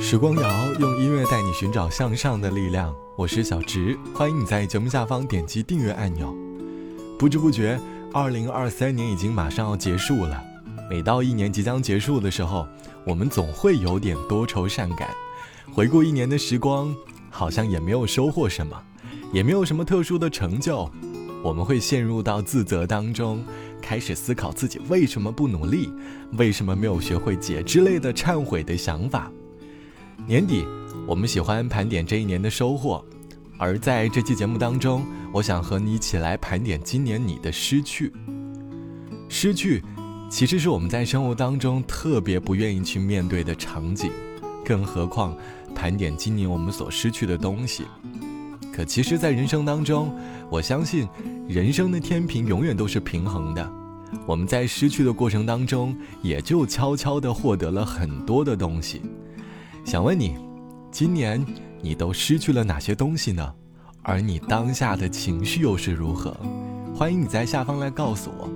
时光谣用音乐带你寻找向上的力量，我是小植，欢迎你在节目下方点击订阅按钮。不知不觉，二零二三年已经马上要结束了。每到一年即将结束的时候，我们总会有点多愁善感。回顾一年的时光，好像也没有收获什么，也没有什么特殊的成就，我们会陷入到自责当中，开始思考自己为什么不努力，为什么没有学会解之类的忏悔的想法。年底，我们喜欢盘点这一年的收获，而在这期节目当中，我想和你一起来盘点今年你的失去。失去，其实是我们在生活当中特别不愿意去面对的场景，更何况盘点今年我们所失去的东西。可其实，在人生当中，我相信人生的天平永远都是平衡的。我们在失去的过程当中，也就悄悄地获得了很多的东西。想问你，今年你都失去了哪些东西呢？而你当下的情绪又是如何？欢迎你在下方来告诉我。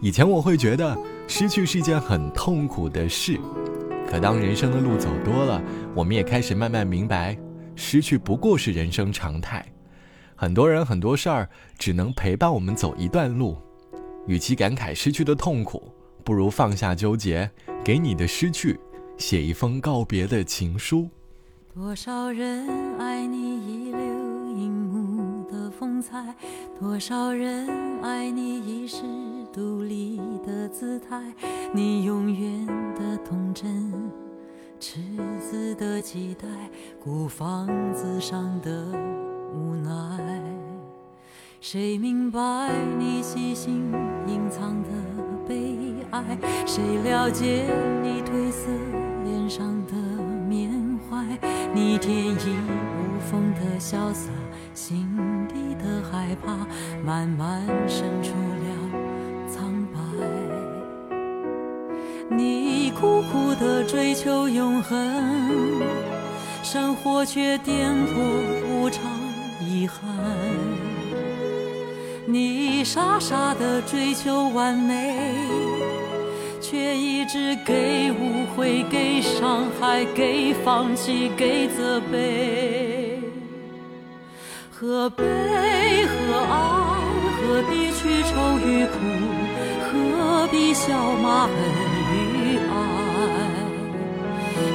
以前我会觉得失去是一件很痛苦的事，可当人生的路走多了，我们也开始慢慢明白，失去不过是人生常态。很多人很多事儿只能陪伴我们走一段路，与其感慨失去的痛苦，不如放下纠结，给你的失去。写一封告别的情书。多少人爱你一流荧幕的风采，多少人爱你遗世独立的姿态，你永远的童真，赤子的期待，孤房子上的无奈。谁明白你细心隐藏的悲哀？谁了解你褪色？脸上的缅怀，你天衣无缝的潇洒，心底的害怕，慢慢渗出了苦苦的追求永恒，生活却颠簸无常，遗憾。你傻傻的追求完美。却一直给误会，给伤害，给放弃，给责备。何悲何爱？何必去愁与苦？何必笑骂恨？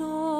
中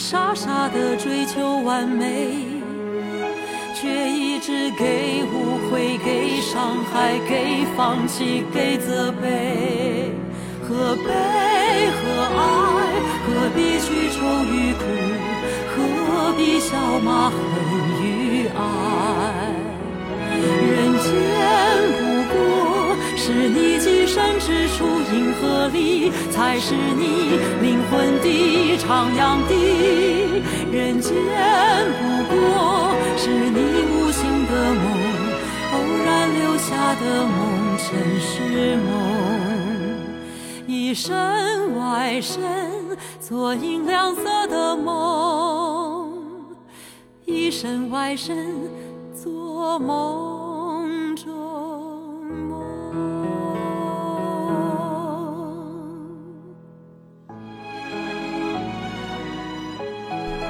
傻傻的追求完美，却一直给误会、给伤害、给放弃、给责备。何悲何爱？何必去愁与苦？何必笑骂恨与爱？人间不过是你寄山之处，银河里，才是你灵魂的徜徉地。人间不过是你无形的梦，偶然留下的梦，尘世梦。一身外身，做银亮色的梦。一身外身，做梦。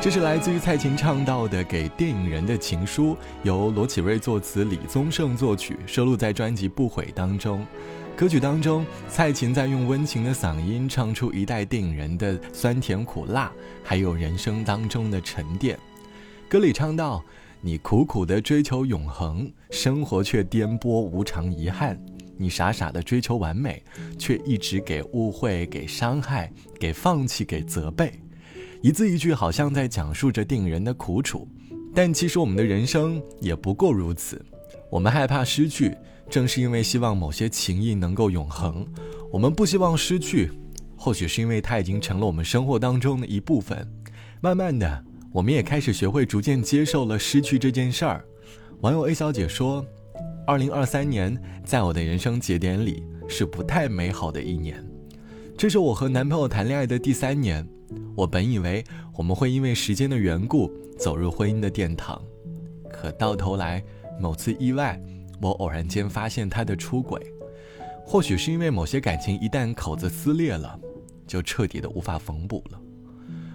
这是来自于蔡琴唱到的《给电影人的情书》，由罗启瑞作词，李宗盛作曲，收录在专辑《不悔》当中。歌曲当中，蔡琴在用温情的嗓音唱出一代电影人的酸甜苦辣，还有人生当中的沉淀。歌里唱到：“你苦苦的追求永恒，生活却颠簸无常遗憾；你傻傻的追求完美，却一直给误会、给伤害、给放弃、给责备。”一字一句，好像在讲述着电影人的苦楚，但其实我们的人生也不过如此。我们害怕失去，正是因为希望某些情谊能够永恒。我们不希望失去，或许是因为它已经成了我们生活当中的一部分。慢慢的，我们也开始学会逐渐接受了失去这件事儿。网友 A 小姐说：“二零二三年在我的人生节点里是不太美好的一年，这是我和男朋友谈恋爱的第三年。”我本以为我们会因为时间的缘故走入婚姻的殿堂，可到头来，某次意外，我偶然间发现他的出轨。或许是因为某些感情一旦口子撕裂了，就彻底的无法缝补了。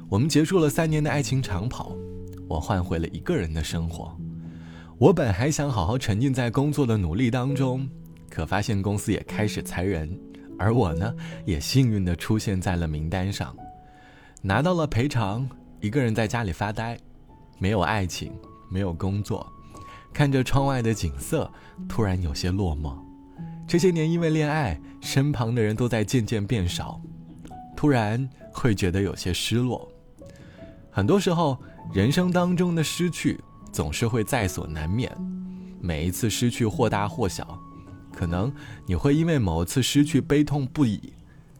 我们结束了三年的爱情长跑，我换回了一个人的生活。我本还想好好沉浸在工作的努力当中，可发现公司也开始裁人，而我呢，也幸运的出现在了名单上。拿到了赔偿，一个人在家里发呆，没有爱情，没有工作，看着窗外的景色，突然有些落寞。这些年因为恋爱，身旁的人都在渐渐变少，突然会觉得有些失落。很多时候，人生当中的失去总是会在所难免，每一次失去或大或小，可能你会因为某次失去悲痛不已，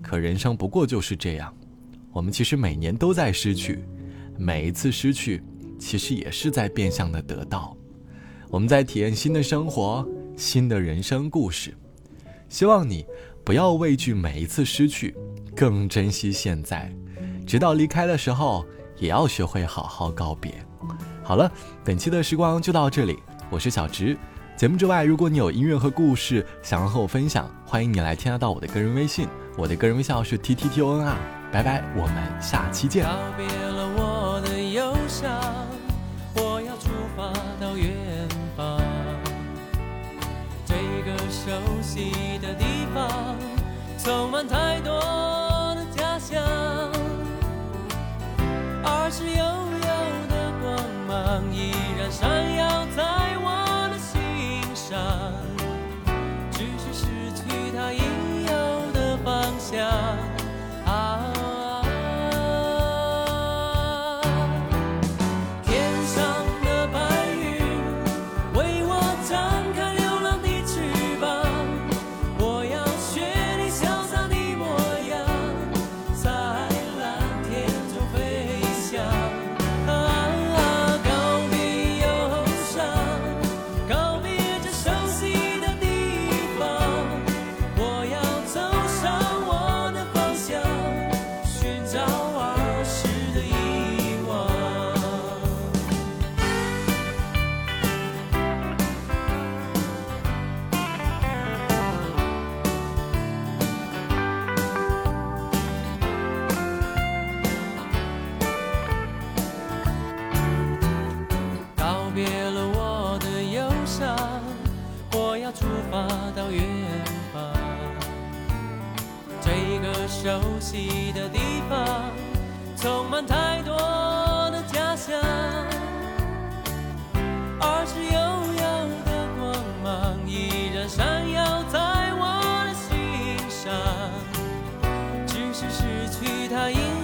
可人生不过就是这样。我们其实每年都在失去，每一次失去，其实也是在变相的得到。我们在体验新的生活，新的人生故事。希望你不要畏惧每一次失去，更珍惜现在，直到离开的时候，也要学会好好告别。好了，本期的时光就到这里，我是小直。节目之外，如果你有音乐和故事想要和我分享，欢迎你来添加到我的个人微信，我的个人微信号是 t t t o n r。拜拜，我们下期见。告别了我的忧伤，我要出发到远方，这个熟悉的地方，充满太多熟悉的地方充满太多的假象，而是悠扬的光芒依然闪耀在我的心上，只是失去他一。